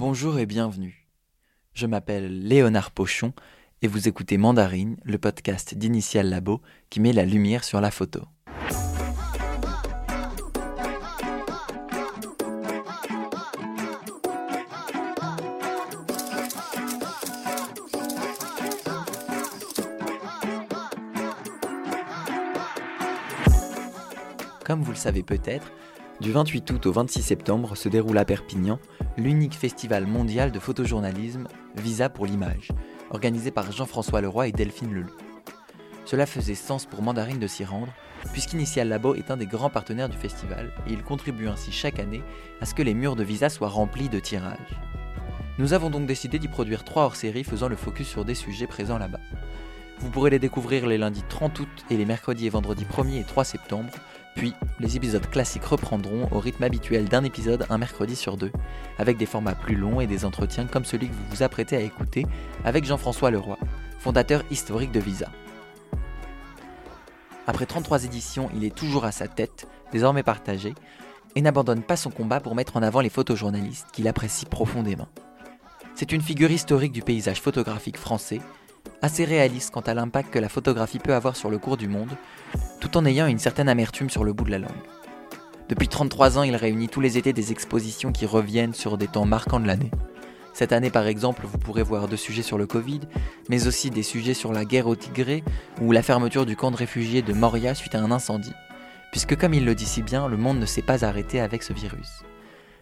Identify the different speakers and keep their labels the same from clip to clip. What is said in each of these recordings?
Speaker 1: Bonjour et bienvenue. Je m'appelle Léonard Pochon et vous écoutez Mandarine, le podcast d'Initial Labo qui met la lumière sur la photo. Comme vous le savez peut-être, du 28 août au 26 septembre se déroule à Perpignan l'unique festival mondial de photojournalisme Visa pour l'image, organisé par Jean-François Leroy et Delphine Leloup. Cela faisait sens pour Mandarine de s'y rendre, puisqu'Initial Labo est un des grands partenaires du festival et il contribue ainsi chaque année à ce que les murs de Visa soient remplis de tirages. Nous avons donc décidé d'y produire trois hors-séries faisant le focus sur des sujets présents là-bas. Vous pourrez les découvrir les lundis 30 août et les mercredis et vendredis 1er et 3 septembre, puis les épisodes classiques reprendront au rythme habituel d'un épisode un mercredi sur deux, avec des formats plus longs et des entretiens comme celui que vous vous apprêtez à écouter avec Jean-François Leroy, fondateur historique de Visa. Après 33 éditions, il est toujours à sa tête, désormais partagé, et n'abandonne pas son combat pour mettre en avant les photojournalistes qu'il apprécie profondément. C'est une figure historique du paysage photographique français assez réaliste quant à l'impact que la photographie peut avoir sur le cours du monde, tout en ayant une certaine amertume sur le bout de la langue. Depuis 33 ans, il réunit tous les étés des expositions qui reviennent sur des temps marquants de l'année. Cette année, par exemple, vous pourrez voir deux sujets sur le Covid, mais aussi des sujets sur la guerre au Tigré ou la fermeture du camp de réfugiés de Moria suite à un incendie. Puisque, comme il le dit si bien, le monde ne s'est pas arrêté avec ce virus.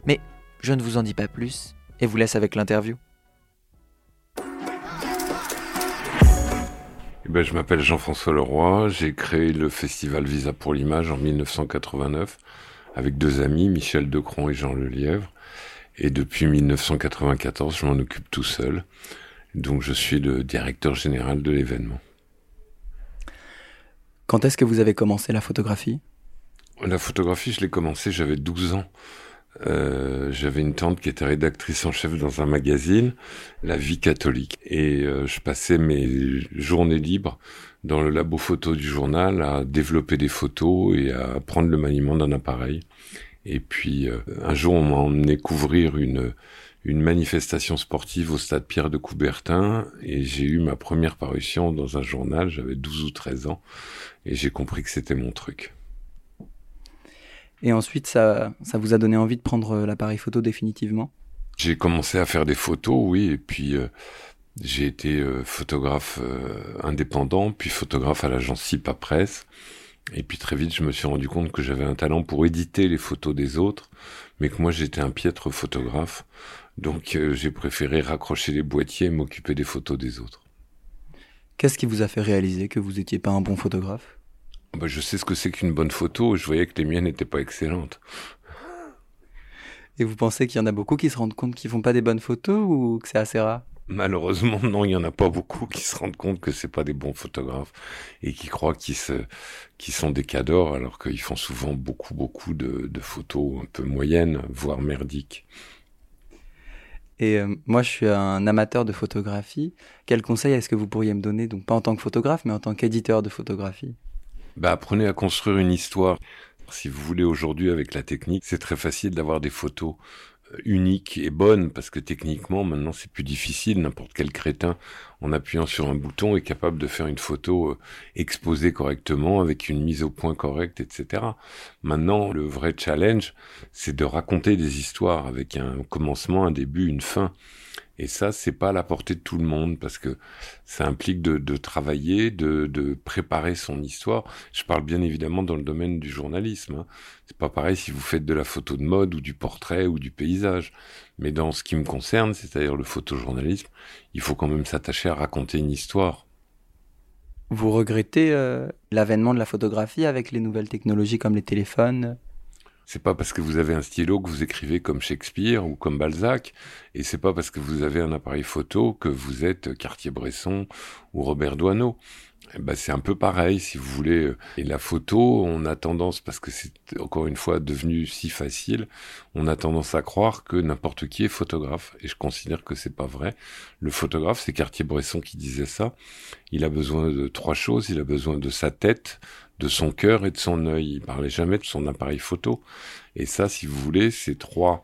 Speaker 1: Mais je ne vous en dis pas plus et vous laisse avec l'interview.
Speaker 2: Eh ben, je m'appelle Jean-François Leroy, j'ai créé le festival Visa pour l'image en 1989 avec deux amis, Michel Decron et Jean Lelièvre. Et depuis 1994, je m'en occupe tout seul. Donc je suis le directeur général de l'événement.
Speaker 1: Quand est-ce que vous avez commencé la photographie?
Speaker 2: La photographie, je l'ai commencé, j'avais 12 ans. Euh, j'avais une tante qui était rédactrice en chef dans un magazine, La Vie catholique, et euh, je passais mes journées libres dans le labo photo du journal à développer des photos et à prendre le maniement d'un appareil. Et puis euh, un jour, on m'a emmené couvrir une une manifestation sportive au stade Pierre de Coubertin et j'ai eu ma première parution dans un journal, j'avais 12 ou 13 ans et j'ai compris que c'était mon truc.
Speaker 1: Et ensuite, ça, ça vous a donné envie de prendre euh, l'appareil photo définitivement?
Speaker 2: J'ai commencé à faire des photos, oui, et puis euh, j'ai été euh, photographe indépendant, puis photographe à l'agence SIPA Presse. Et puis très vite, je me suis rendu compte que j'avais un talent pour éditer les photos des autres, mais que moi j'étais un piètre photographe. Donc j'ai préféré raccrocher les boîtiers et m'occuper des photos des autres.
Speaker 1: Qu'est-ce qui vous a fait réaliser que vous n'étiez pas un bon photographe?
Speaker 2: Bah, je sais ce que c'est qu'une bonne photo. Je voyais que les miennes n'étaient pas excellentes.
Speaker 1: Et vous pensez qu'il y en a beaucoup qui se rendent compte qu'ils font pas des bonnes photos ou que c'est assez rare?
Speaker 2: Malheureusement, non, il y en a pas beaucoup qui se rendent compte que c'est pas des bons photographes et qui croient qu'ils se, sont des cadors alors qu'ils font souvent beaucoup, beaucoup de, de, photos un peu moyennes, voire merdiques.
Speaker 1: Et euh, moi, je suis un amateur de photographie. Quel conseil est-ce que vous pourriez me donner, donc pas en tant que photographe, mais en tant qu'éditeur de photographie?
Speaker 2: Bah, apprenez à construire une histoire. Si vous voulez aujourd'hui avec la technique, c'est très facile d'avoir des photos euh, uniques et bonnes parce que techniquement maintenant c'est plus difficile. N'importe quel crétin en appuyant sur un bouton est capable de faire une photo euh, exposée correctement avec une mise au point correcte, etc. Maintenant le vrai challenge c'est de raconter des histoires avec un commencement, un début, une fin. Et ça, c'est pas à la portée de tout le monde parce que ça implique de, travailler, de, de, préparer son histoire. Je parle bien évidemment dans le domaine du journalisme. Hein. C'est pas pareil si vous faites de la photo de mode ou du portrait ou du paysage. Mais dans ce qui me concerne, c'est-à-dire le photojournalisme, il faut quand même s'attacher à raconter une histoire.
Speaker 1: Vous regrettez euh, l'avènement de la photographie avec les nouvelles technologies comme les téléphones?
Speaker 2: C'est pas parce que vous avez un stylo que vous écrivez comme Shakespeare ou comme Balzac, et c'est pas parce que vous avez un appareil photo que vous êtes Cartier-Bresson ou Robert Doisneau. Eh ben, c'est un peu pareil, si vous voulez. Et la photo, on a tendance, parce que c'est encore une fois devenu si facile, on a tendance à croire que n'importe qui est photographe. Et je considère que c'est pas vrai. Le photographe, c'est Cartier-Bresson qui disait ça. Il a besoin de trois choses. Il a besoin de sa tête, de son cœur et de son œil. Il parlait jamais de son appareil photo. Et ça, si vous voulez, ces trois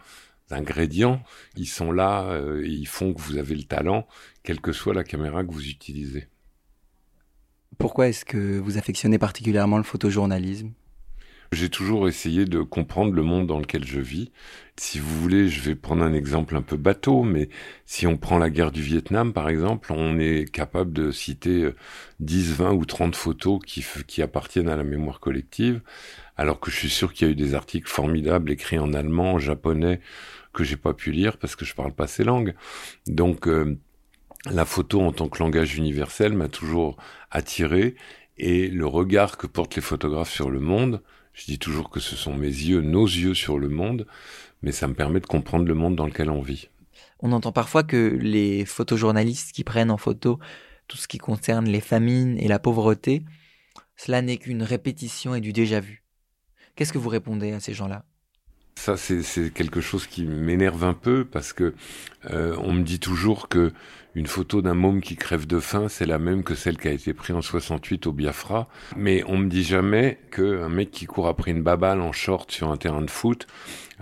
Speaker 2: ingrédients, ils sont là, euh, ils font que vous avez le talent, quelle que soit la caméra que vous utilisez.
Speaker 1: Pourquoi est-ce que vous affectionnez particulièrement le photojournalisme?
Speaker 2: J'ai toujours essayé de comprendre le monde dans lequel je vis. Si vous voulez, je vais prendre un exemple un peu bateau, mais si on prend la guerre du Vietnam, par exemple, on est capable de citer 10, euh, 20 ou 30 photos qui, appartiennent à la mémoire collective, alors que je suis sûr qu'il y a eu des articles formidables écrits en allemand, en japonais, que j'ai pas pu lire parce que je parle pas ces langues. Donc, euh, la photo en tant que langage universel m'a toujours attiré et le regard que portent les photographes sur le monde je dis toujours que ce sont mes yeux, nos yeux sur le monde, mais ça me permet de comprendre le monde dans lequel on vit.
Speaker 1: On entend parfois que les photojournalistes qui prennent en photo tout ce qui concerne les famines et la pauvreté, cela n'est qu'une répétition et du déjà vu. Qu'est-ce que vous répondez à ces gens-là?
Speaker 2: Ça, c'est quelque chose qui m'énerve un peu parce que euh, on me dit toujours que une photo d'un môme qui crève de faim, c'est la même que celle qui a été prise en 68 au Biafra. Mais on me dit jamais qu'un mec qui court après une baballe en short sur un terrain de foot,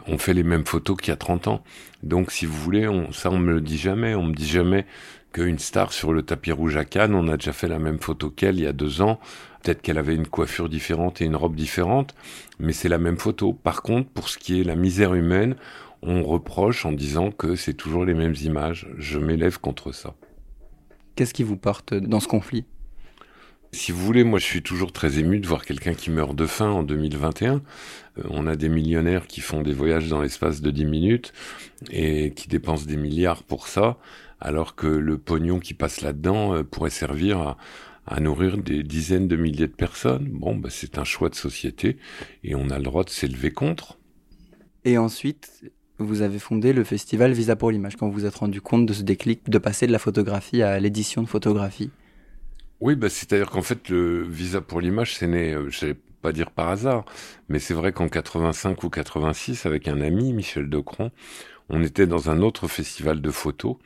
Speaker 2: on fait les mêmes photos qu'il y a 30 ans. Donc, si vous voulez, on, ça, on me le dit jamais. On me dit jamais qu'une star sur le tapis rouge à Cannes, on a déjà fait la même photo qu'elle il y a deux ans. Peut-être qu'elle avait une coiffure différente et une robe différente, mais c'est la même photo. Par contre, pour ce qui est la misère humaine, on reproche en disant que c'est toujours les mêmes images. Je m'élève contre ça.
Speaker 1: Qu'est-ce qui vous porte dans ce conflit?
Speaker 2: Si vous voulez, moi je suis toujours très ému de voir quelqu'un qui meurt de faim en 2021. Euh, on a des millionnaires qui font des voyages dans l'espace de 10 minutes et qui dépensent des milliards pour ça, alors que le pognon qui passe là-dedans euh, pourrait servir à, nourrir des dizaines de milliers de personnes. Bon, bah, c'est un choix de société et on a le droit de s'élever contre.
Speaker 1: Et ensuite, vous avez fondé le festival Visa pour l'image, quand vous vous êtes rendu compte de ce déclic de passer de la photographie à l'édition de photographie.
Speaker 2: Oui, bah, c'est-à-dire qu'en fait, le Visa pour l'image, c'est né, euh, je vais pas dire par hasard, mais c'est vrai qu'en 85 ou 86, avec un ami, Michel Decron, on était dans un autre festival de photos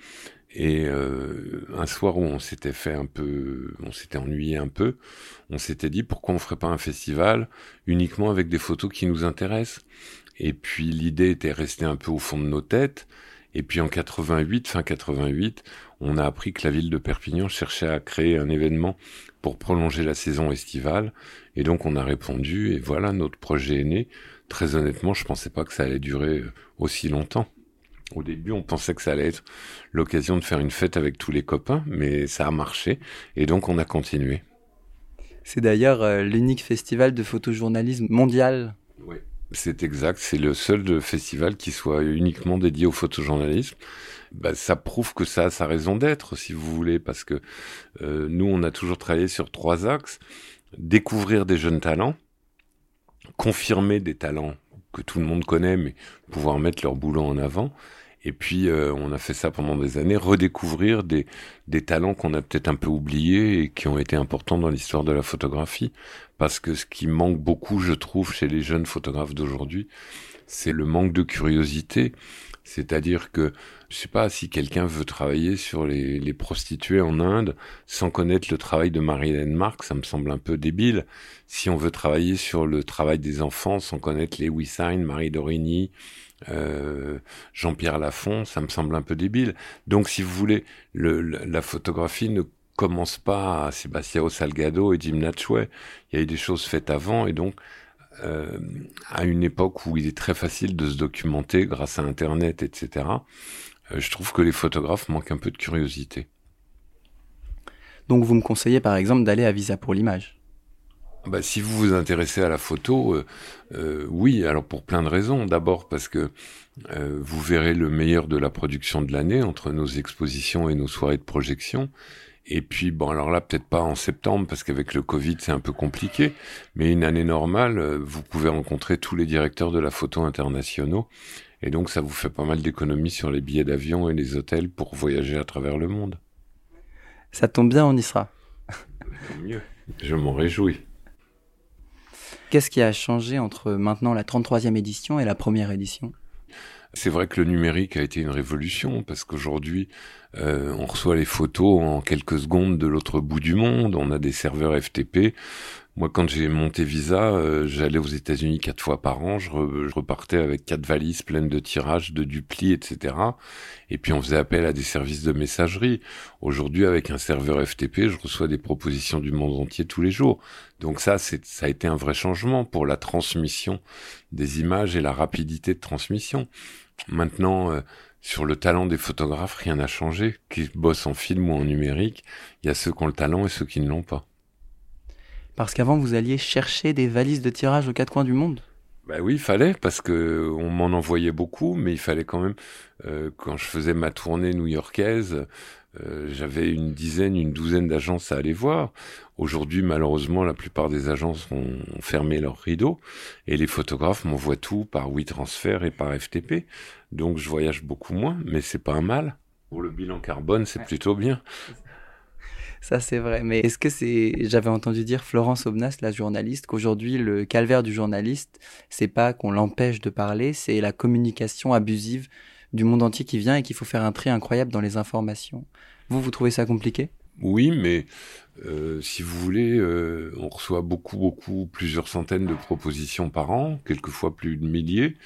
Speaker 2: et euh, un soir où on s'était fait un peu, on s'était ennuyé un peu, on s'était dit pourquoi on ferait pas un festival uniquement avec des photos qui nous intéressent? Et puis l'idée était restée un peu au fond de nos têtes. Et puis en 88, fin 88, on a appris que la ville de Perpignan cherchait à créer un événement pour prolonger la saison estivale. Et donc on a répondu et voilà, notre projet est né. Très honnêtement, je pensais pas que ça allait durer aussi longtemps. Au début, on pensait que ça allait être l'occasion de faire une fête avec tous les copains, mais ça a marché. Et donc on a continué.
Speaker 1: C'est d'ailleurs euh, l'unique festival de photojournalisme mondial.
Speaker 2: Oui. C'est exact, c'est le seul festival qui soit uniquement dédié au photojournalisme. Bah, ça prouve que ça a sa raison d'être, si vous voulez, parce que euh, nous, on a toujours travaillé sur trois axes. Découvrir des jeunes talents, confirmer des talents que tout le monde connaît, mais pouvoir mettre leur boulot en avant, et puis, euh, on a fait ça pendant des années, redécouvrir des, des talents qu'on a peut-être un peu oubliés et qui ont été importants dans l'histoire de la photographie. Parce que ce qui manque beaucoup, je trouve, chez les jeunes photographes d'aujourd'hui, c'est le manque de curiosité. C'est-à-dire que, je sais pas, si quelqu'un veut travailler sur les, les, prostituées en Inde sans connaître le travail de Marilyn Mark, ça me semble un peu débile. Si on veut travailler sur le travail des enfants sans connaître les Wissine, Marie Dorigny, euh, Jean-Pierre Lafont, ça me semble un peu débile. Donc, si vous voulez, le, la photographie ne commence pas à Sebastião Salgado et Jim Natchway. Il y a eu des choses faites avant et donc euh, à une époque où il est très facile de se documenter grâce à Internet, etc. Euh, je trouve que les photographes manquent un peu de curiosité.
Speaker 1: Donc vous me conseillez par exemple d'aller à Visa pour l'image?
Speaker 2: Bah, si vous vous intéressez à la photo, euh, euh, oui, alors pour plein de raisons. D'abord parce que euh, vous verrez le meilleur de la production de l'année entre nos expositions et nos soirées de projection. Et puis, bon, alors là, peut-être pas en septembre, parce qu'avec le Covid, c'est un peu compliqué, mais une année normale, vous pouvez rencontrer tous les directeurs de la photo internationaux, et donc ça vous fait pas mal d'économies sur les billets d'avion et les hôtels pour voyager à travers le monde.
Speaker 1: Ça tombe bien, on y sera.
Speaker 2: mieux, je m'en réjouis.
Speaker 1: Qu'est-ce qui a changé entre maintenant la 33e édition et la première édition?
Speaker 2: C'est vrai que le numérique a été une révolution parce qu'aujourd'hui, euh, on reçoit les photos en quelques secondes de l'autre bout du monde. On a des serveurs FTP. Moi, quand j'ai monté Visa, euh, j'allais aux États-Unis quatre fois par an. Je, repartais avec quatre valises pleines de tirages, de dupli, etc. Et puis on faisait appel à des services de messagerie. Aujourd'hui, avec un serveur FTP, je reçois des propositions du monde entier tous les jours. Donc ça, ça a été un vrai changement pour la transmission des images et la rapidité de transmission. Maintenant, euh, sur le talent des photographes, rien n'a changé. Qu'ils bossent en film ou en numérique, il y a ceux qui ont le talent et ceux qui ne l'ont pas.
Speaker 1: Parce qu'avant, vous alliez chercher des valises de tirage aux quatre coins du monde?
Speaker 2: Ben oui, il fallait, parce que on m'en envoyait beaucoup, mais il fallait quand même, euh, quand je faisais ma tournée new-yorkaise, euh, j'avais une dizaine, une douzaine d'agences à aller voir. Aujourd'hui, malheureusement, la plupart des agences ont, fermé leurs rideaux et les photographes m'envoient tout par WeTransfer et par FTP. Donc, je voyage beaucoup moins, mais c'est pas un mal. Pour le bilan carbone, c'est plutôt bien.
Speaker 1: Ça, c'est vrai. Mais est-ce que c'est. J'avais entendu dire Florence Obnas, la journaliste, qu'aujourd'hui, le calvaire du journaliste, c'est pas qu'on l'empêche de parler, c'est la communication abusive du monde entier qui vient et qu'il faut faire un tri incroyable dans les informations. Vous, vous trouvez ça compliqué?
Speaker 2: Oui, mais euh, si vous voulez, euh, on reçoit beaucoup, beaucoup, plusieurs centaines de propositions par an, quelquefois plus de milliers.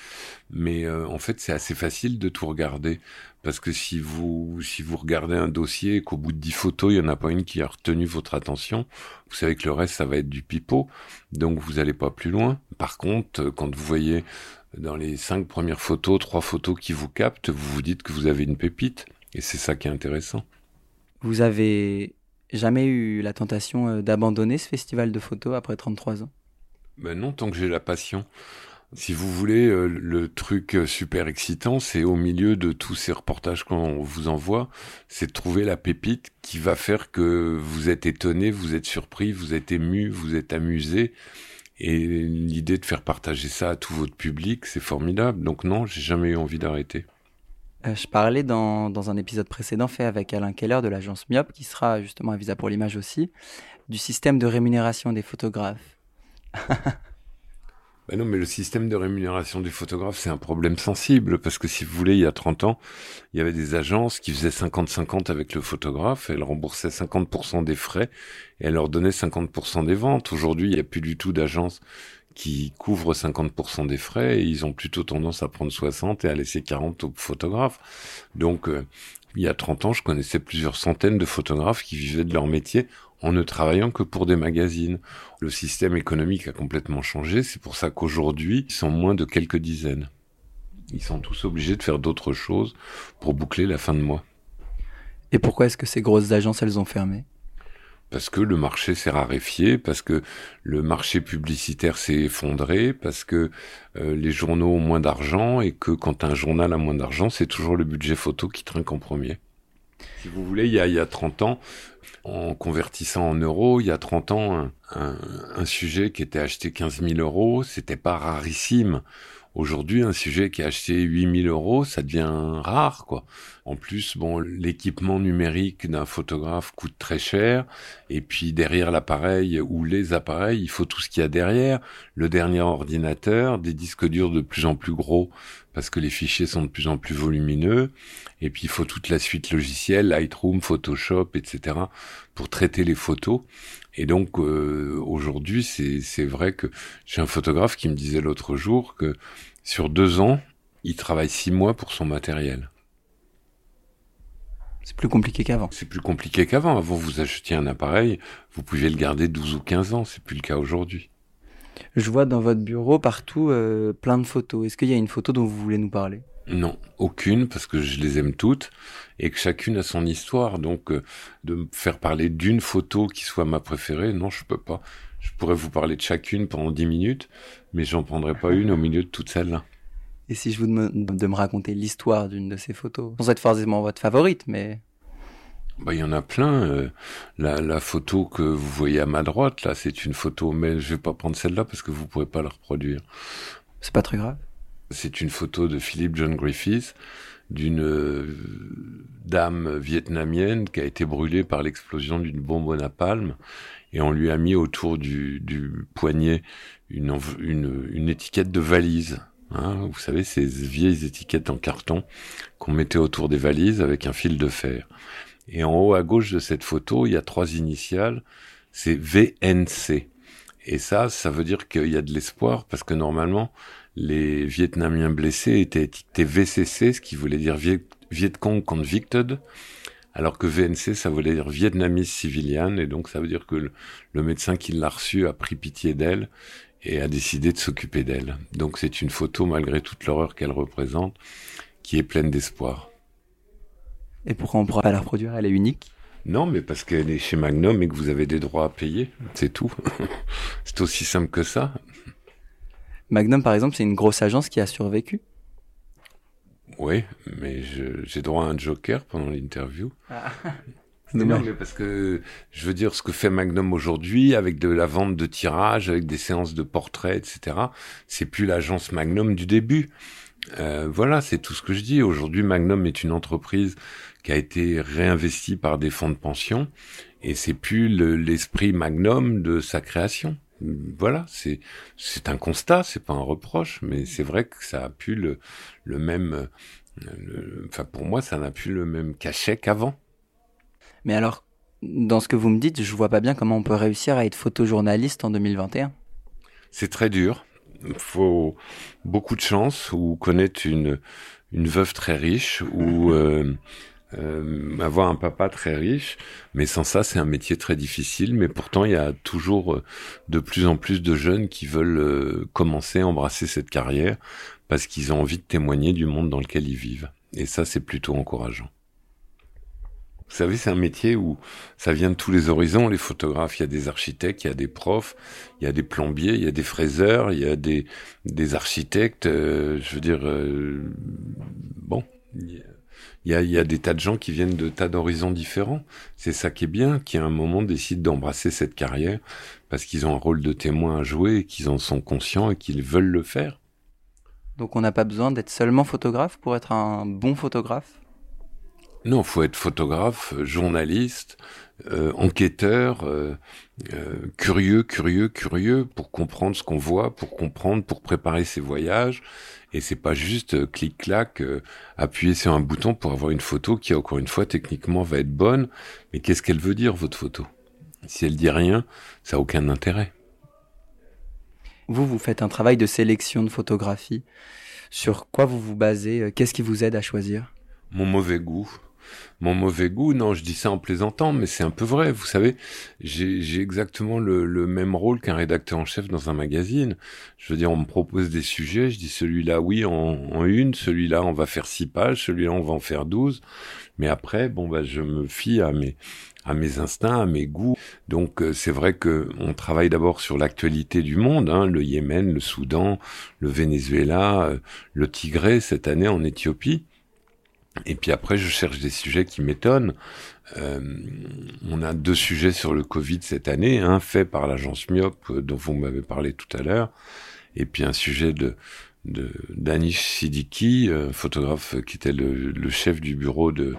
Speaker 2: Mais euh, en fait, c'est assez facile de tout regarder. Parce que si vous, si vous regardez un dossier et qu'au bout de dix photos, il n'y en a pas une qui a retenu votre attention, vous savez que le reste, ça va être du pipeau. Donc, vous n'allez pas plus loin. Par contre, quand vous voyez dans les cinq premières photos, trois photos qui vous captent, vous vous dites que vous avez une pépite. Et c'est ça qui est intéressant.
Speaker 1: Vous avez jamais eu la tentation euh, d'abandonner ce festival de photos après 33 ans?
Speaker 2: Ben non, tant que j'ai la passion. Si vous voulez, euh, le truc euh, super excitant, c'est au milieu de tous ces reportages qu'on vous envoie, c'est de trouver la pépite qui va faire que vous êtes étonné, vous êtes surpris, vous êtes ému, vous êtes amusé. Et l'idée de faire partager ça à tout votre public, c'est formidable. Donc non, j'ai jamais eu envie d'arrêter.
Speaker 1: Euh, je parlais dans, dans, un épisode précédent fait avec Alain Keller de l'agence Myop, qui sera justement à Visa pour l'image aussi, du système de rémunération des photographes.
Speaker 2: Ben non, mais le système de rémunération des photographes, c'est un problème sensible, parce que si vous voulez, il y a 30 ans, il y avait des agences qui faisaient 50-50 avec le photographe, elles remboursaient 50% des frais, et elles leur donnaient 50% des ventes. Aujourd'hui, il n'y a plus du tout d'agences qui couvrent 50% des frais, et ils ont plutôt tendance à prendre 60 et à laisser 40 aux photographes. Donc, euh, il y a 30 ans, je connaissais plusieurs centaines de photographes qui vivaient de leur métier en ne travaillant que pour des magazines. Le système économique a complètement changé, c'est pour ça qu'aujourd'hui, ils sont moins de quelques dizaines. Ils sont tous obligés de faire d'autres choses pour boucler la fin de mois.
Speaker 1: Et pourquoi est-ce que ces grosses agences, elles ont fermé?
Speaker 2: Parce que le marché s'est raréfié, parce que le marché publicitaire s'est effondré, parce que euh, les journaux ont moins d'argent et que quand un journal a moins d'argent, c'est toujours le budget photo qui trinque en premier. Si vous voulez, il y a, il y a 30 ans, en convertissant en euros, il y a 30 ans, un, sujet qui était acheté 15 000 euros, c'était pas rarissime. Aujourd'hui, un sujet qui est acheté 8000 euros, ça devient rare, quoi. En plus, bon, l'équipement numérique d'un photographe coûte très cher. Et puis, derrière l'appareil ou les appareils, il faut tout ce qu'il y a derrière. Le dernier ordinateur, des disques durs de plus en plus gros parce que les fichiers sont de plus en plus volumineux. Et puis, il faut toute la suite logicielle, Lightroom, Photoshop, etc. pour traiter les photos. Et donc euh, aujourd'hui, c'est vrai que j'ai un photographe qui me disait l'autre jour que sur deux ans, il travaille six mois pour son matériel.
Speaker 1: C'est plus compliqué qu'avant.
Speaker 2: C'est plus compliqué qu'avant. Avant, vous achetiez un appareil, vous pouviez le garder 12 ou 15 ans. C'est plus le cas aujourd'hui.
Speaker 1: Je vois dans votre bureau partout euh, plein de photos. Est-ce qu'il y a une photo dont vous voulez nous parler?
Speaker 2: Non, aucune, parce que je les aime toutes et que chacune a son histoire. Donc, euh, de me faire parler d'une photo qui soit ma préférée, non, je peux pas. Je pourrais vous parler de chacune pendant dix minutes, mais j'en prendrai pas une au milieu de toutes celles-là.
Speaker 1: Et si je vous demande de me raconter l'histoire d'une de ces photos, sans être forcément votre favorite, mais
Speaker 2: bah, il y en a plein. Euh, la, la, photo que vous voyez à ma droite, là, c'est une photo, mais je vais pas prendre celle-là parce que vous pourrez pas la reproduire.
Speaker 1: C'est pas très grave.
Speaker 2: C'est une photo de Philippe John Griffith, d'une euh, dame vietnamienne qui a été brûlée par l'explosion d'une bombe au napalm et on lui a mis autour du, du poignet une, une, une, étiquette de valise. Hein, vous savez, ces vieilles étiquettes en carton qu'on mettait autour des valises avec un fil de fer. Et en haut à gauche de cette photo, il y a trois initiales, c'est VNC. Et ça, ça veut dire qu'il y a de l'espoir parce que normalement, les Vietnamiens blessés étaient étiquetés VCC, ce qui voulait dire Viet, Cong Convicted, alors que VNC, ça voulait dire Vietnamese Civilian, et donc ça veut dire que le, le médecin qui l'a reçu a pris pitié d'elle et a décidé de s'occuper d'elle. Donc c'est une photo, malgré toute l'horreur qu'elle représente, qui est pleine d'espoir.
Speaker 1: Et pourquoi on ne pourra pas la reproduire Elle est unique
Speaker 2: Non, mais parce qu'elle est chez Magnum et que vous avez des droits à payer, c'est tout. c'est aussi simple que ça.
Speaker 1: Magnum, par exemple, c'est une grosse agence qui a survécu.
Speaker 2: Oui, mais j'ai droit à un joker pendant l'interview. Ah. Non, mais parce que je veux dire ce que fait Magnum aujourd'hui avec de la vente de tirages, avec des séances de portraits, etc. C'est plus l'agence Magnum du début. Euh, voilà, c'est tout ce que je dis. Aujourd'hui, Magnum est une entreprise qui a été réinvestie par des fonds de pension et c'est plus l'esprit Magnum de sa création. Voilà, c'est c'est un constat, c'est pas un reproche, mais c'est vrai que ça a pu le le même, enfin pour moi, ça n'a plus le même cachet qu'avant.
Speaker 1: Mais alors, dans ce que vous me dites, je vois pas bien comment on peut réussir à être photojournaliste en 2021.
Speaker 2: C'est très dur. Il faut beaucoup de chance ou connaître une, une veuve très riche ou euh, euh, avoir un papa très riche. Mais sans ça, c'est un métier très difficile. Mais pourtant, il y a toujours euh, de plus en plus de jeunes qui veulent commencer à embrasser cette carrière parce qu'ils ont envie de témoigner du monde dans lequel ils vivent. Et ça, c'est plutôt encourageant. Vous savez, c'est un métier où ça vient de tous les horizons. Les photographes, il y a des architectes, il y a des profs, il y a des plombiers, il y a des fraiseurs, il y a des, architectes. Euh, je veux dire, euh, bon, il y, a, il y a des tas de gens qui viennent de tas d'horizons différents. C'est ça qui est bien, qui à un moment décident d'embrasser cette carrière parce qu'ils ont un rôle de témoin à jouer, qu'ils en sont conscients et qu'ils veulent le faire.
Speaker 1: Donc on n'a pas besoin d'être seulement photographe pour être un bon photographe?
Speaker 2: Non, faut être photographe, journaliste, euh, enquêteur, euh, euh, curieux, curieux, curieux pour comprendre ce qu'on voit, pour comprendre, pour préparer ses voyages. Et c'est pas juste clic-clac, appuyer sur un bouton pour avoir une photo qui, encore une fois, techniquement va être bonne. Mais qu'est-ce qu'elle veut dire, votre photo? Si elle dit rien, ça a aucun intérêt.
Speaker 1: Vous, vous faites un travail de sélection de photographie. Sur quoi vous vous basez? Qu'est-ce qui vous aide à choisir?
Speaker 2: Mon mauvais goût mon mauvais goût. Non, je dis ça en plaisantant, mais c'est un peu vrai. Vous savez, j'ai exactement le, même rôle qu'un rédacteur en chef dans un magazine. Je veux dire, on me propose des sujets, je dis celui-là, oui, en, une, celui-là, on va faire six pages, celui-là, on va en faire douze. Mais après, bon, bah, je me fie à mes, à mes instincts, à mes goûts. Donc euh, c'est vrai que on travaille d'abord sur l'actualité du monde, hein, le Yémen, le Soudan, le Venezuela, euh, le Tigré cette année en Éthiopie. Et puis après, je cherche des sujets qui m'étonnent. Euh, on a deux sujets sur le Covid cette année, un fait par l'agence Myop euh, dont vous m'avez parlé tout à l'heure, et puis un sujet de Danish Siddiqui, photographe qui était le, chef du bureau de,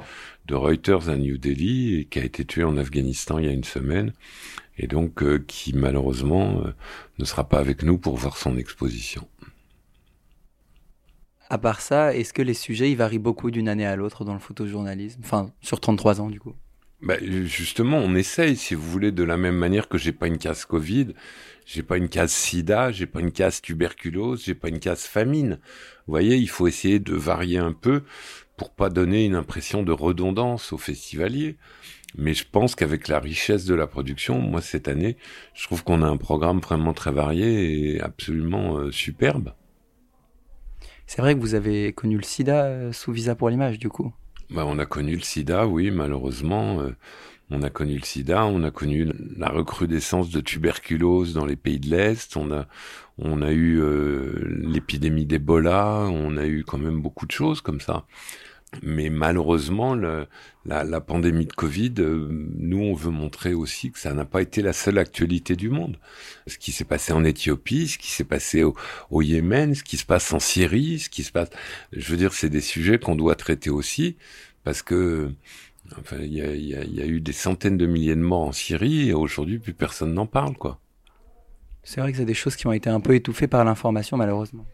Speaker 2: de, Reuters à New Delhi et qui a été tué en Afghanistan il y a une semaine, et donc euh, qui malheureusement ne sera pas avec nous pour voir son exposition.
Speaker 1: À part ça, est-ce que les sujets ils varient beaucoup d'une année à l'autre dans le photojournalisme? Enfin, sur 33 ans du coup
Speaker 2: bah, justement, on essaye, si vous voulez, de la même manière que j'ai pas une case Covid, j'ai pas une case SIDA, j'ai pas une case tuberculose, j'ai pas une case famine. Vous voyez, il faut essayer de varier un peu pour pas donner une impression de redondance aux festivaliers. Mais je pense qu'avec la richesse de la production, moi cette année, je trouve qu'on a un programme vraiment très varié et absolument euh, superbe.
Speaker 1: C'est vrai que vous avez connu le sida euh, sous visa pour l'image, du coup.
Speaker 2: Bah, on a connu le sida, oui, malheureusement. Euh, on a connu le sida, on a connu la recrudescence de tuberculose dans les pays de l'Est, on a, eu euh, l'épidémie d'Ebola, on a eu quand même beaucoup de choses comme ça. Mais malheureusement, le, la, la, pandémie de Covid, euh, nous, on veut montrer aussi que ça n'a pas été la seule actualité du monde. Ce qui s'est passé en Éthiopie, ce qui s'est passé au, au, Yémen, ce qui se passe en Syrie, ce qui se passe... Je veux dire, c'est des sujets qu'on doit traiter aussi, parce que... Enfin, il y a, y, a, y a, eu des centaines de milliers de morts en Syrie, et aujourd'hui, plus personne n'en parle, quoi.
Speaker 1: C'est vrai que c'est des choses qui ont été un peu étouffées par l'information, malheureusement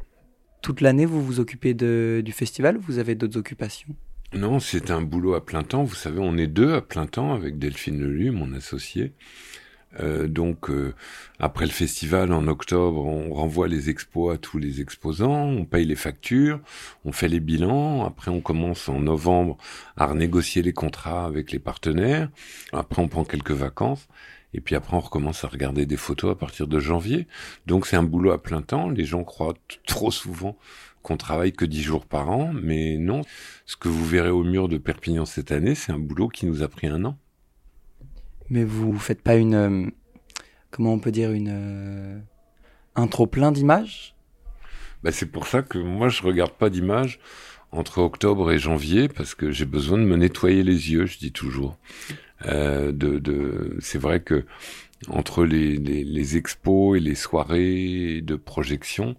Speaker 1: toute l'année, vous vous occupez du festival ou vous avez d'autres occupations?
Speaker 2: Non, c'est un boulot à plein temps. Vous savez, on est deux à plein temps avec Delphine Lelu, mon associé. Euh, donc euh, après le festival en octobre, on renvoie les expos à tous les exposants, on paye les factures, on fait les bilans. Après, on commence en novembre à renégocier les contrats avec les partenaires. Après, on prend quelques vacances. Et puis après, on recommence à regarder des photos à partir de janvier. Donc c'est un boulot à plein temps. Les gens croient trop souvent qu'on travaille que dix jours par an, mais non. Ce que vous verrez au mur de Perpignan cette année, c'est un boulot qui nous a pris un an.
Speaker 1: Mais vous faites pas une, euh, comment on peut dire, une, euh, un trop plein d'images?
Speaker 2: Bah, C'est pour ça que moi, je regarde pas d'images entre octobre et janvier, parce que j'ai besoin de me nettoyer les yeux, je dis toujours. Euh. C'est vrai que entre les, expos et les soirées de projection,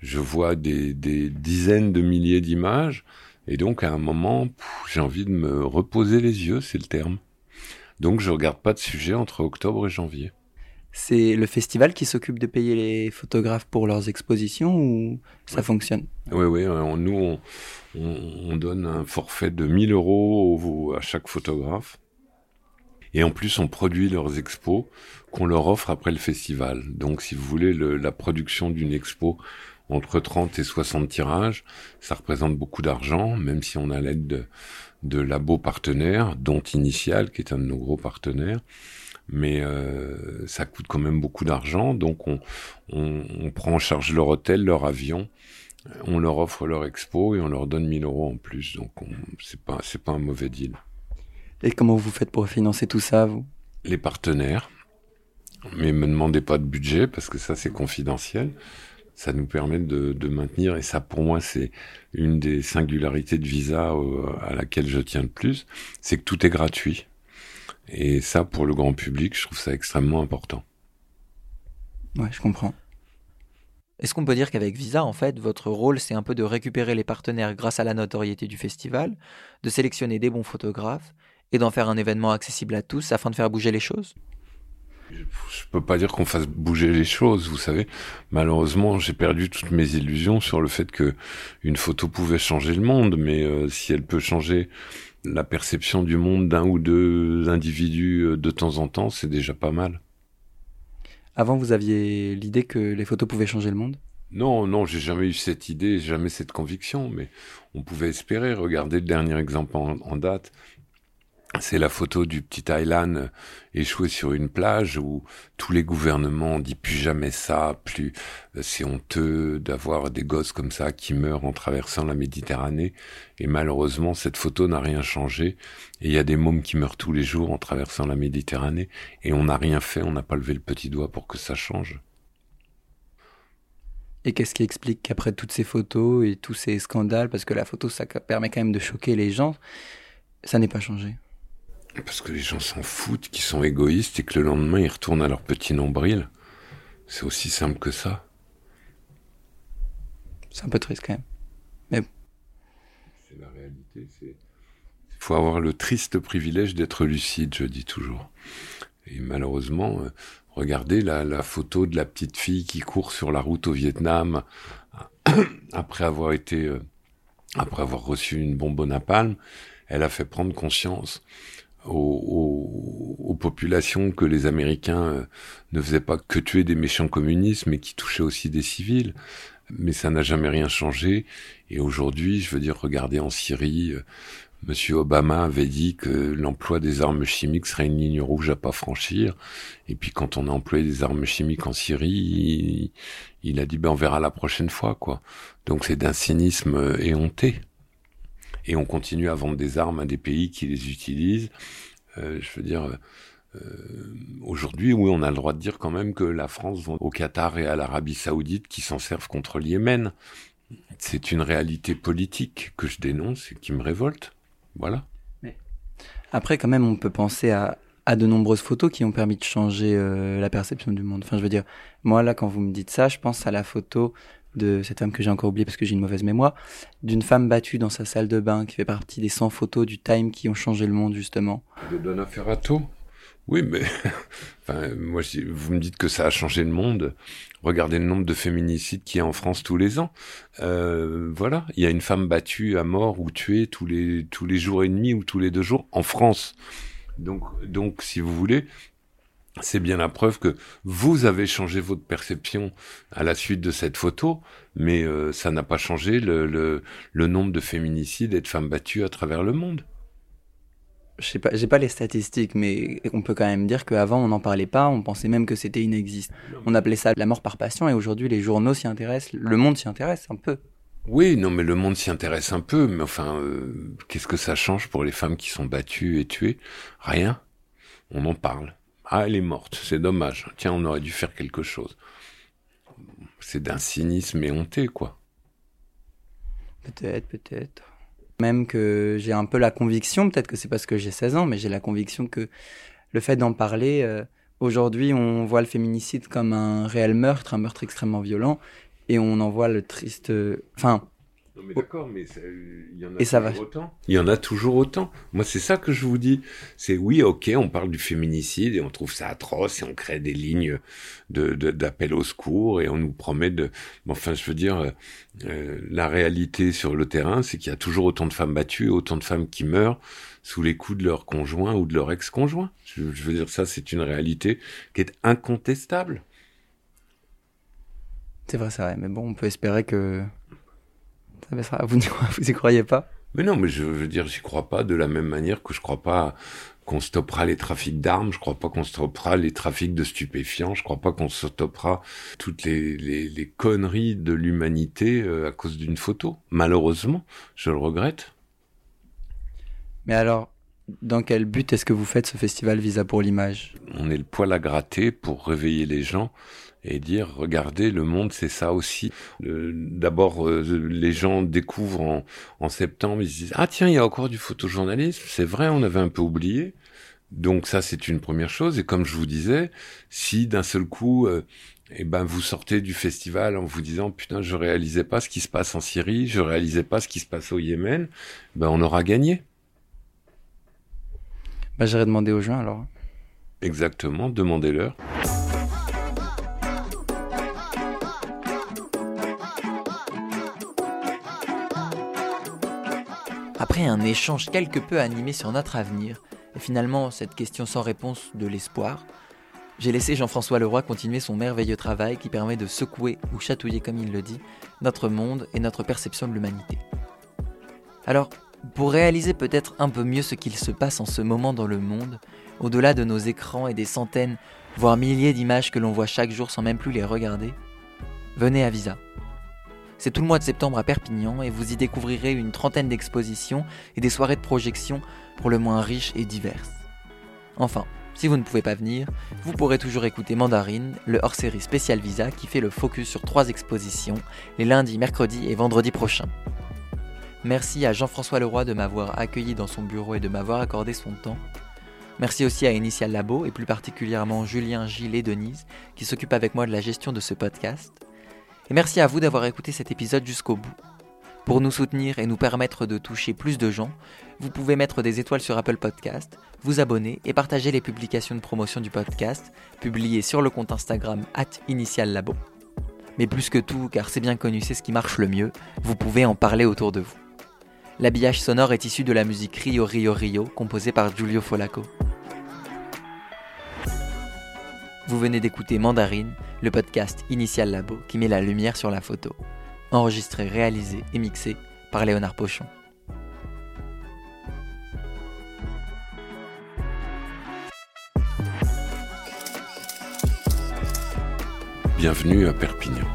Speaker 2: je vois des, des dizaines de milliers d'images, et donc à un moment, j'ai envie de me reposer les yeux, c'est le terme. Donc je regarde pas de sujet entre octobre et janvier.
Speaker 1: C'est le festival qui s'occupe de payer les photographes pour leurs expositions ou ça fonctionne?
Speaker 2: Oui, oui. Euh, nous, on, on, donne un forfait de 1000 euros à chaque photographe. Et en plus, on produit leurs expos qu'on leur offre après le festival. Donc, si vous voulez, le, la production d'une expo entre 30 et 60 tirages, ça représente beaucoup d'argent, même si on a l'aide de, de labos partenaires, dont Initial, qui est un de nos gros partenaires. Mais euh, ça coûte quand même beaucoup d'argent, donc on, on, on, prend en charge leur hôtel, leur avion, on leur offre leur expo et on leur donne 1000 euros en plus. Donc c'est pas c'est pas un mauvais deal.
Speaker 1: Et comment vous faites pour financer tout ça, vous?
Speaker 2: Les partenaires. Mais me demandez pas de budget parce que ça c'est confidentiel ça nous permet de, de, maintenir, et ça pour moi c'est une des singularités de Visa euh, à laquelle je tiens le plus, c'est que tout est gratuit. Et ça pour le grand public, je trouve ça extrêmement important.
Speaker 1: Ouais, je comprends. Est-ce qu'on peut dire qu'avec Visa, en fait, votre rôle, c'est un peu de récupérer les partenaires grâce à la notoriété du festival, de sélectionner des bons photographes et d'en faire un événement accessible à tous afin de faire bouger les choses?
Speaker 2: Je peux pas dire qu'on fasse bouger les choses, vous savez. Malheureusement, j'ai perdu toutes mes illusions sur le fait que une photo pouvait changer le monde, mais euh, si elle peut changer la perception du monde d'un ou deux individus euh, de temps en temps, c'est déjà pas mal.
Speaker 1: Avant, vous aviez l'idée que les photos pouvaient changer le monde?
Speaker 2: Non, non, j'ai jamais eu cette idée, jamais cette conviction, mais on pouvait espérer. Regardez le dernier exemple en date, c'est la photo du petit Aylan échoué sur une plage où tous les gouvernements disent plus jamais ça, plus euh, c'est honteux d'avoir des gosses comme ça qui meurent en traversant la Méditerranée. Et malheureusement, cette photo n'a rien changé. Et il y a des mômes qui meurent tous les jours en traversant la Méditerranée. Et on n'a rien fait, on n'a pas levé le petit doigt pour que ça change.
Speaker 1: Et qu'est-ce qui explique qu'après toutes ces photos et tous ces scandales, parce que la photo, ça permet quand même de choquer les gens, ça n'est pas changé?
Speaker 2: Parce que les gens s'en foutent, qu'ils sont égoïstes et que le lendemain ils retournent à leur petit nombril. C'est aussi simple que ça.
Speaker 1: C'est un peu triste quand même. Mais
Speaker 2: c'est la réalité. Il faut avoir le triste privilège d'être lucide, je dis toujours. Et malheureusement, euh, regardez la, la, photo de la petite fille qui court sur la route au Vietnam après avoir été, euh, après avoir reçu une bombe au napalm. Elle a fait prendre conscience aux, populations que les Américains euh, ne faisaient pas que tuer des méchants communistes, mais qui touchaient aussi des civils. Mais ça n'a jamais rien changé. Et aujourd'hui, je veux dire, regardez en Syrie, euh, Monsieur Obama avait dit que l'emploi des armes chimiques serait une ligne rouge à pas franchir. Et puis quand on a employé des armes chimiques en Syrie, il, a dit ben on verra la prochaine fois quoi. Donc c'est d'un cynisme éhonté et on continue à vendre des armes à des pays qui les utilisent. Euh, je veux dire, euh, aujourd'hui, oui, on a le droit de dire quand même que la France vend au Qatar et à l'Arabie Saoudite qui s'en servent contre le Yémen. C'est une réalité politique que je dénonce et qui me révolte. Voilà.
Speaker 1: Après, quand même, on peut penser à, de nombreuses photos qui ont permis de changer euh, la perception du monde. Enfin, je veux dire, moi, là, quand vous me dites ça, je pense à la photo de cette femme que j'ai encore oubliée parce que j'ai une mauvaise mémoire, d'une femme battue dans sa salle de bain qui fait partie des 100 photos du Time qui ont changé le monde justement.
Speaker 2: De Donna Ferrato Oui, mais enfin, moi, vous me dites que ça a changé le monde, regardez le nombre de féminicides qu'il y a en France tous les ans. Euh, voilà, il y a une femme battue à mort ou tuée tous les tous les jours et demi ou tous les deux jours en France. Donc, donc, si vous voulez, c'est bien la preuve que vous avez changé votre perception à la suite de cette photo, mais euh, ça n'a pas changé le, le, nombre de féminicides et de femmes battues à travers le monde.
Speaker 1: Je sais pas, j'ai pas les statistiques, mais on peut quand même dire qu'avant on n'en parlait pas, on pensait même que c'était inexistant. On appelait ça la mort par passion, et aujourd'hui les journaux s'y intéressent, le monde s'y intéresse un peu.
Speaker 2: Oui, non, mais le monde s'y intéresse un peu, mais enfin, euh, qu'est-ce que ça change pour les femmes qui sont battues et tuées? Rien. On en parle. Ah, elle est morte, c'est dommage. Tiens, on aurait dû faire quelque chose. C'est d'un cynisme éhonté, quoi.
Speaker 1: Peut-être, peut-être. Même que j'ai un peu la conviction, peut-être que c'est parce que j'ai 16 ans, mais j'ai la conviction que le fait d'en parler, euh, aujourd'hui, on voit le féminicide comme un réel meurtre, un meurtre extrêmement violent, et on en voit le triste. Enfin,
Speaker 2: non mais d'accord, mais il y en a toujours autant. Il y en a toujours autant. Moi, c'est ça que je vous dis. C'est oui, ok, on parle du féminicide et on trouve ça atroce et on crée des lignes de d'appel au secours et on nous promet de. Enfin, je veux dire, euh, euh, la réalité sur le terrain, c'est qu'il y a toujours autant de femmes battues, autant de femmes qui meurent sous les coups de leur conjoint ou de leur ex-conjoint. Je, je veux dire, ça, c'est une réalité qui est incontestable.
Speaker 1: C'est vrai, c'est vrai. Mais bon, on peut espérer que vous vous y croyez pas?
Speaker 2: Mais non, mais je veux dire, j'y crois pas de la même manière que je crois pas qu'on stoppera les trafics d'armes, je crois pas qu'on stoppera les trafics de stupéfiants, je crois pas qu'on stoppera toutes les, les, les conneries de l'humanité euh, à cause d'une photo. Malheureusement, je le regrette.
Speaker 1: Mais alors, dans quel but est-ce que vous faites ce festival Visa pour l'image?
Speaker 2: On est le poil à gratter pour réveiller les gens et dire regardez le monde c'est ça aussi. D'abord euh, les gens découvrent en, en, septembre ils se disent ah tiens il y a encore du photojournalisme. C'est vrai on avait un peu oublié. Donc ça c'est une première chose. Et comme je vous disais si d'un seul coup euh, eh ben vous sortez du festival en vous disant putain je réalisais pas ce qui se passe en Syrie je réalisais pas ce qui se passe au Yémen ben on aura gagné.
Speaker 1: Bah j'irai demander aux gens alors.
Speaker 2: Exactement demandez-leur
Speaker 1: Après un échange quelque peu animé sur notre avenir, et finalement cette question sans réponse de l'espoir, j'ai laissé Jean-François Leroy continuer son merveilleux travail qui permet de secouer ou chatouiller, comme il le dit, notre monde et notre perception de l'humanité. Alors, pour réaliser peut-être un peu mieux ce qu'il se passe en ce moment dans le monde, au-delà de nos écrans et des centaines, voire milliers d'images que l'on voit chaque jour sans même plus les regarder, venez à Visa. C'est tout le mois de septembre à Perpignan et vous y découvrirez une trentaine d'expositions et des soirées de projection pour le moins riches et diverses. Enfin, si vous ne pouvez pas venir, vous pourrez toujours écouter Mandarine, le hors-série spécial Visa qui fait le focus sur trois expositions les lundis, mercredis et vendredis prochains. Merci à Jean-François Leroy de m'avoir accueilli dans son bureau et de m'avoir accordé son temps. Merci aussi à Initial Labo et plus particulièrement Julien, Gilles et Denise qui s'occupent avec moi de la gestion de ce podcast. Et merci à vous d'avoir écouté cet épisode jusqu'au bout. Pour nous soutenir et nous permettre de toucher plus de gens, vous pouvez mettre des étoiles sur Apple Podcast, vous abonner et partager les publications de promotion du podcast, publiées sur le compte Instagram at Labo. Mais plus que tout, car c'est bien connu, c'est ce qui marche le mieux, vous pouvez en parler autour de vous. L'habillage sonore est issu de la musique Rio Rio Rio, composée par Giulio Folaco. Vous venez d'écouter Mandarine, le podcast Initial Labo qui met la lumière sur la photo. Enregistré, réalisé et mixé par Léonard Pochon.
Speaker 2: Bienvenue à Perpignan.